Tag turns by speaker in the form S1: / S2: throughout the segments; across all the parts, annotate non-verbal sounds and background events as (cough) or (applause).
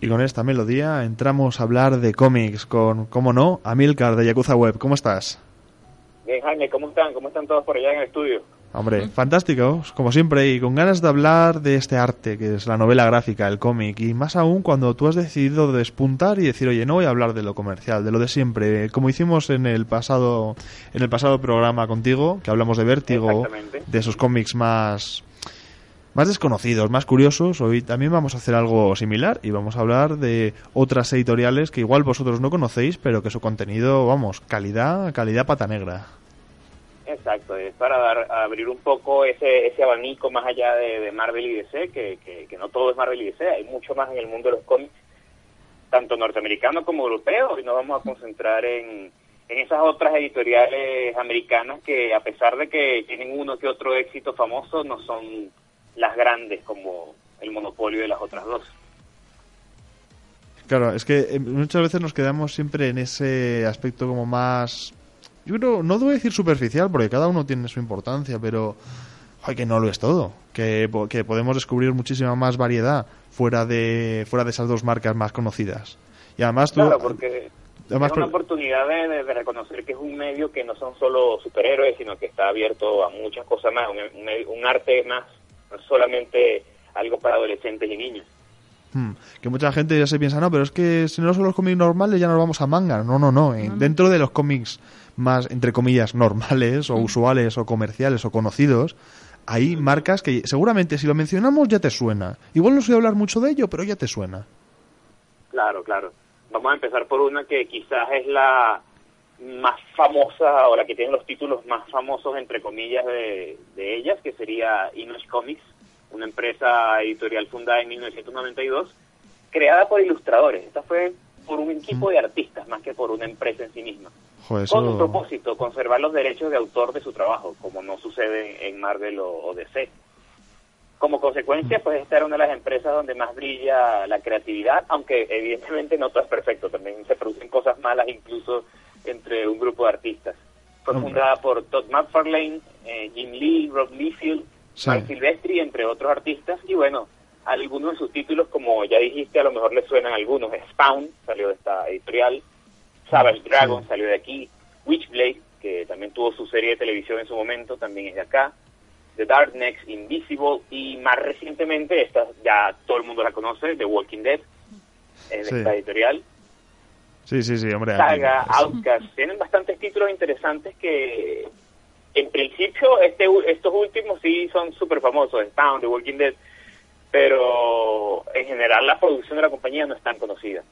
S1: Y con esta melodía entramos a hablar de cómics con, cómo no, Amilcar de Yakuza Web. ¿Cómo estás?
S2: Bien, Jaime, ¿cómo están? ¿Cómo están todos por allá en el estudio?
S1: Hombre, fantástico, como siempre, y con ganas de hablar de este arte que es la novela gráfica, el cómic, y más aún cuando tú has decidido despuntar y decir, oye, no voy a hablar de lo comercial, de lo de siempre, como hicimos en el pasado, en el pasado programa contigo, que hablamos de Vértigo, de esos cómics más más desconocidos, más curiosos. Hoy también vamos a hacer algo similar y vamos a hablar de otras editoriales que igual vosotros no conocéis, pero que su contenido, vamos, calidad, calidad pata negra.
S2: Exacto, es para dar, abrir un poco ese, ese abanico más allá de, de Marvel y DC, que, que, que no todo es Marvel y DC, hay mucho más en el mundo de los cómics, tanto norteamericano como europeo, y nos vamos a concentrar en, en esas otras editoriales americanas que a pesar de que tienen uno que otro éxito famoso, no son las grandes como el monopolio de las otras dos.
S1: Claro, es que eh, muchas veces nos quedamos siempre en ese aspecto como más... Yo creo, no debo decir superficial, porque cada uno tiene su importancia, pero... Ay, que no lo es todo. Que, que podemos descubrir muchísima más variedad fuera de, fuera de esas dos marcas más conocidas. Y además tú...
S2: Claro, porque
S1: además,
S2: es una
S1: por-
S2: oportunidad de, reconocer que es un medio que no son solo superhéroes, sino que está abierto a muchas cosas más, un, un- un arte más, no solamente algo para adolescentes y niños.
S1: Hmm, que mucha gente ya se piensa, no, pero es que si no son los cómics normales ya nos vamos a manga. No, no, no. En- Dentro de los cómics más, entre comillas, normales o usuales o comerciales o conocidos, hay marcas que seguramente si lo mencionamos ya te suena. Igual no sé hablar mucho de ello, pero ya te suena.
S2: Claro, claro. Vamos a empezar por una que quizás es la más famosa o la que tiene los títulos más famosos, entre comillas, de, de ellas, que sería Image Comics, una empresa editorial fundada en 1992, creada por ilustradores. Esta fue por un equipo de artistas más que por una empresa en sí misma.
S1: Joder,
S2: Con un propósito, conservar los derechos de autor de su trabajo, como no sucede en Marvel o, o DC. Como consecuencia, pues esta era una de las empresas donde más brilla la creatividad, aunque evidentemente no todo es perfecto, también se producen cosas malas incluso entre un grupo de artistas. Fue fundada por Todd McFarlane, eh, Jim Lee, Rob Liefeld,
S1: Sí.
S2: Mike Silvestri, entre otros artistas, y bueno, algunos de sus títulos, como ya dijiste, a lo mejor les suenan algunos. Spawn salió de esta editorial, Savage Dragon
S1: Sí.
S2: salió de aquí, Witchblade, que también tuvo su serie de televisión en su momento, también es de acá, The Dark Next, Invisible, y más recientemente, esta ya todo el mundo la conoce, The Walking Dead, es de
S1: Sí.
S2: esta editorial.
S1: Sí, sí, sí, hombre.
S2: Saga, Outcast, tienen bastantes títulos interesantes que en principio este estos últimos sí son súper famosos, Spawn, The Walking Dead, pero en general la producción de la compañía no es tan conocida.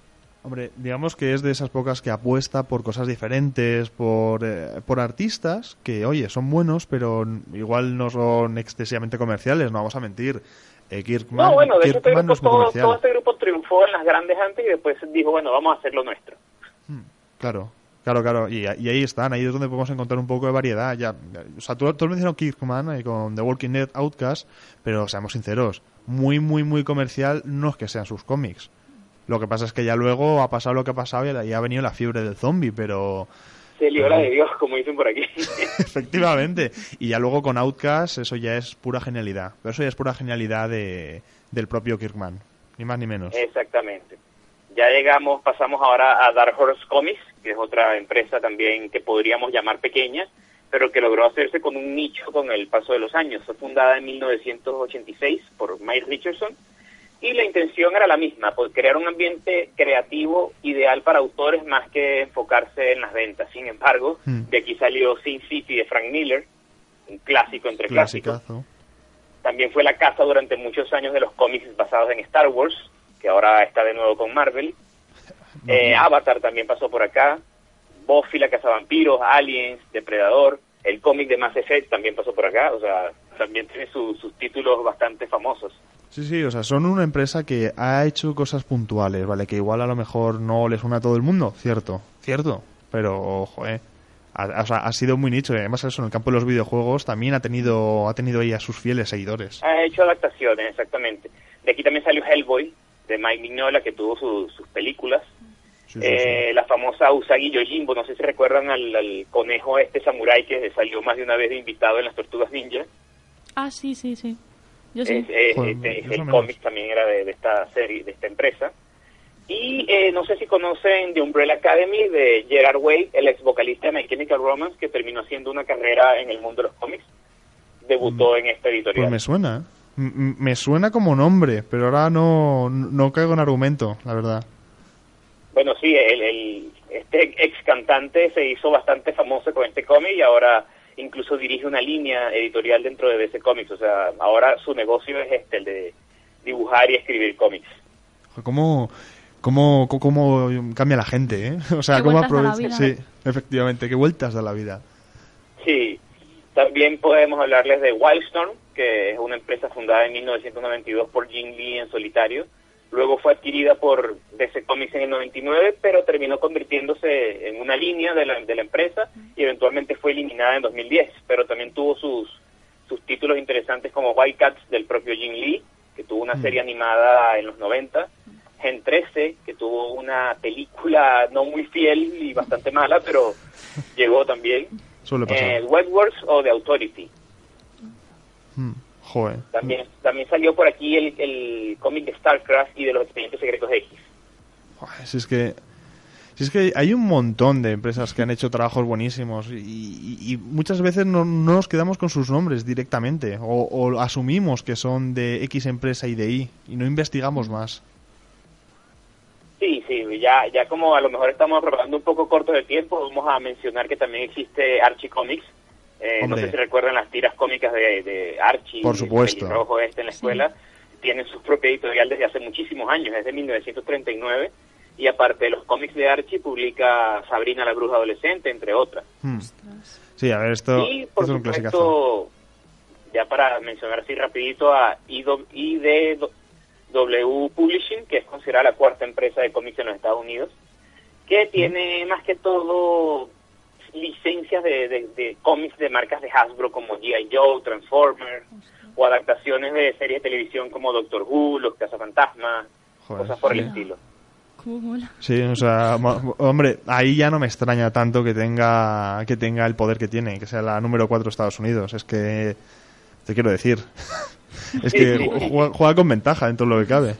S1: Hombre, digamos que es de esas pocas que apuesta por cosas diferentes, por, eh, por artistas que, oye, son buenos, pero igual no son excesivamente comerciales, no vamos a mentir. Eh, Kirkman,
S2: No, bueno, de hecho este
S1: Kirkman
S2: grupo,
S1: no es
S2: todo, todo este grupo triunfó en las grandes antes y después dijo, bueno, vamos a hacer lo nuestro.
S1: Claro, claro, claro. Y, y ahí están, ahí es donde podemos encontrar un poco de variedad. Ya, o sea, tú, tú mencionado Kirkman con The Walking Dead Outcast, pero seamos sinceros, muy, muy, muy comercial no es que sean sus cómics. Lo que pasa es que ya luego ha pasado lo que ha pasado y ha venido la fiebre del zombie, pero
S2: Se lió la de Dios, como dicen por aquí. (laughs)
S1: efectivamente. Y ya luego con Outcast eso ya es pura genialidad. Pero eso ya es pura genialidad de, del propio Kirkman, ni más ni menos.
S2: Exactamente. Ya llegamos, pasamos ahora a Dark Horse Comics, que es otra empresa también que podríamos llamar pequeña, pero que logró hacerse con un nicho con el paso de los años. Fue fundada en 1986 por Mike Richardson y la intención era la misma, pues crear un ambiente creativo ideal para autores más que enfocarse en las ventas. Sin embargo,
S1: Hmm.
S2: de aquí salió Sin City de Frank Miller, un clásico entre clásicos. También fue la casa durante muchos años de los cómics basados en Star Wars, que ahora está de nuevo con Marvel. (laughs) Eh, Avatar también pasó por acá. Buffy la cazavampiros, Aliens, Depredador. El cómic de Mass Effect también pasó por acá. O sea, también tiene sus títulos bastante famosos.
S1: Sí, sí, o sea, son una empresa que ha hecho cosas puntuales, ¿vale? Que igual a lo mejor no les suena a todo el mundo, cierto, cierto. Pero, ojo, eh. Ha, o sea, ha sido muy nicho. Además, eso en el campo de los videojuegos también ha tenido, ha tenido ahí a sus fieles seguidores.
S2: Ha hecho adaptaciones, exactamente. De aquí también salió Hellboy, de Mike Mignola, que tuvo sus películas. Eh, la famosa Usagi Yojimbo, no sé si recuerdan al, conejo este samurái que salió más de una vez de invitado en las Tortugas Ninja.
S3: Ah, sí, sí, sí. Yo sí.
S2: Este, el cómic también era de, esta serie, de esta empresa. Y eh, no sé si conocen The Umbrella Academy de Gerard Way, el ex vocalista de My Chemical Romance, que terminó haciendo una carrera en el mundo de los cómics. Debutó mm. en esta editorial.
S1: Pues me suena, ¿eh? Me suena como nombre, pero ahora no, no caigo en argumento, la verdad.
S2: Bueno, sí, el, este ex cantante se hizo bastante famoso con este cómic y ahora incluso dirige una línea editorial dentro de DC Comics. O sea, ahora su negocio es este, el de dibujar y escribir cómics.
S1: ¿Cómo, cómo, cómo cambia la gente, eh? (laughs) O sea, cómo aprovecha... Sí, efectivamente, qué vueltas da la vida.
S2: Sí, también podemos hablarles de Wildstorm, que es una empresa fundada en 1992 por Jim Lee en solitario. Luego fue adquirida por DC Comics en el 99, pero terminó convirtiéndose en una línea de la, de la empresa y eventualmente fue eliminada en 2010. Pero también tuvo sus, sus títulos interesantes como Wildcats del propio Jim Lee, que tuvo una mm. serie animada en los 90. Gen 13, que tuvo una película no muy fiel y bastante mala, pero llegó también. Eh, Webworks o The Authority.
S1: Hmm,
S2: también, también salió por aquí el, el cómic de StarCraft y de los expedientes secretos X.
S1: si es que si es que hay un montón de empresas que han hecho trabajos buenísimos y, muchas veces no, nos quedamos con sus nombres directamente o, o, asumimos que son de X empresa y de Y y no investigamos más.
S2: Sí, sí, ya, ya como a lo mejor estamos aprobando un poco corto de tiempo, vamos a mencionar que también existe Archie Comics. Eh, no sé si recuerdan las tiras cómicas de, Archie,
S1: Por supuesto.
S2: rojo este en la escuela. Tienen su propia editorial desde hace muchísimos años, desde 1939. Y aparte de los cómics de Archie, publica Sabrina la Bruja Adolescente, entre otras. Hmm.
S1: Sí, a ver, esto,
S2: y, por supuesto, ya para mencionar así rapidito a ID W Publishing, que es considerada la cuarta empresa de cómics en los Estados Unidos, que tiene más que todo licencias de, cómics de marcas de Hasbro como G.I. Joe, Transformers, o adaptaciones de series de televisión como Doctor Who, Los Cazafantasmas, cosas por el estilo.
S1: Sí, o sea, hombre, ahí ya no me extraña tanto que tenga que tenga el poder que tiene, que sea la número 4 de Estados Unidos. Es que te quiero decir. (laughs) es que juega, con ventaja en todo lo que cabe.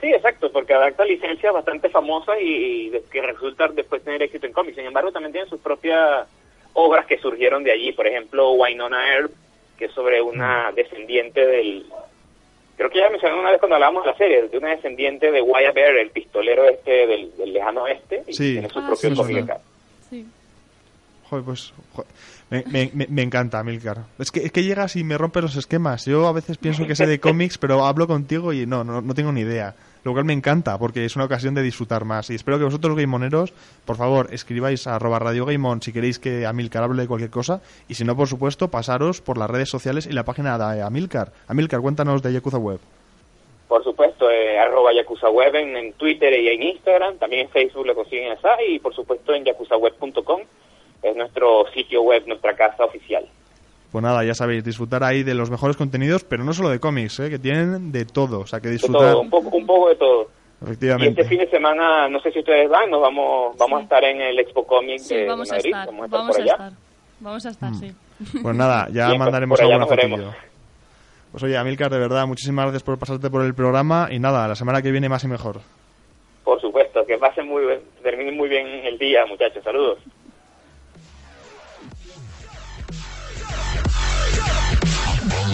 S2: Sí, exacto, porque adapta licencias bastante famosas y, que resultan después tener éxito en cómics. Sin embargo, también tienen sus propias obras que surgieron de allí. Por ejemplo, Wynonna Earp, que es sobre una mm. descendiente del... Creo que ya mencioné una vez cuando hablábamos de la serie, de una descendiente de Wyatt Bear, el pistolero este del, lejano oeste, y tiene su ah, propio cómic
S1: sí. Joder, pues... Me, me, encanta, Milcar. Es que, es que llegas y me rompe los esquemas. Yo a veces pienso que sé de cómics, pero hablo contigo y no, no, no tengo ni idea. Lo cual me encanta, porque es una ocasión de disfrutar más. Y espero que vosotros, gameoneros, por favor, escribáis a arroba Radio Gameon si queréis que Amilcar hable de cualquier cosa. Y si no, por supuesto, pasaros por las redes sociales y la página de Amilcar. Amilcar, cuéntanos de Yakuza Web.
S2: Por supuesto, eh, Yakuza Web en, Twitter y en Instagram. También en Facebook lo consiguen allá. Y por supuesto en yakuzaweb.com es nuestro sitio web, nuestra casa oficial.
S1: Pues nada, ya sabéis, disfrutar ahí de los mejores contenidos, pero no solo de cómics, ¿eh? que tienen de todo, o sea, que disfrutar...
S2: un, poco, un poco de todo.
S1: Efectivamente.
S2: Y este fin de semana, no sé si ustedes van, nos vamos vamos a estar en el Expo Comic de,
S3: vamos
S2: Madrid.
S3: A estar, vamos a estar, vamos a estar, mm. sí.
S1: Pues nada, ya mandaremos alguna fotillo. Pues oye, Amilcar, de verdad, muchísimas gracias por pasarte por el programa y nada, la semana que viene más y mejor.
S2: Por supuesto, que pasen muy bien, terminen muy bien el día, muchachos. Saludos.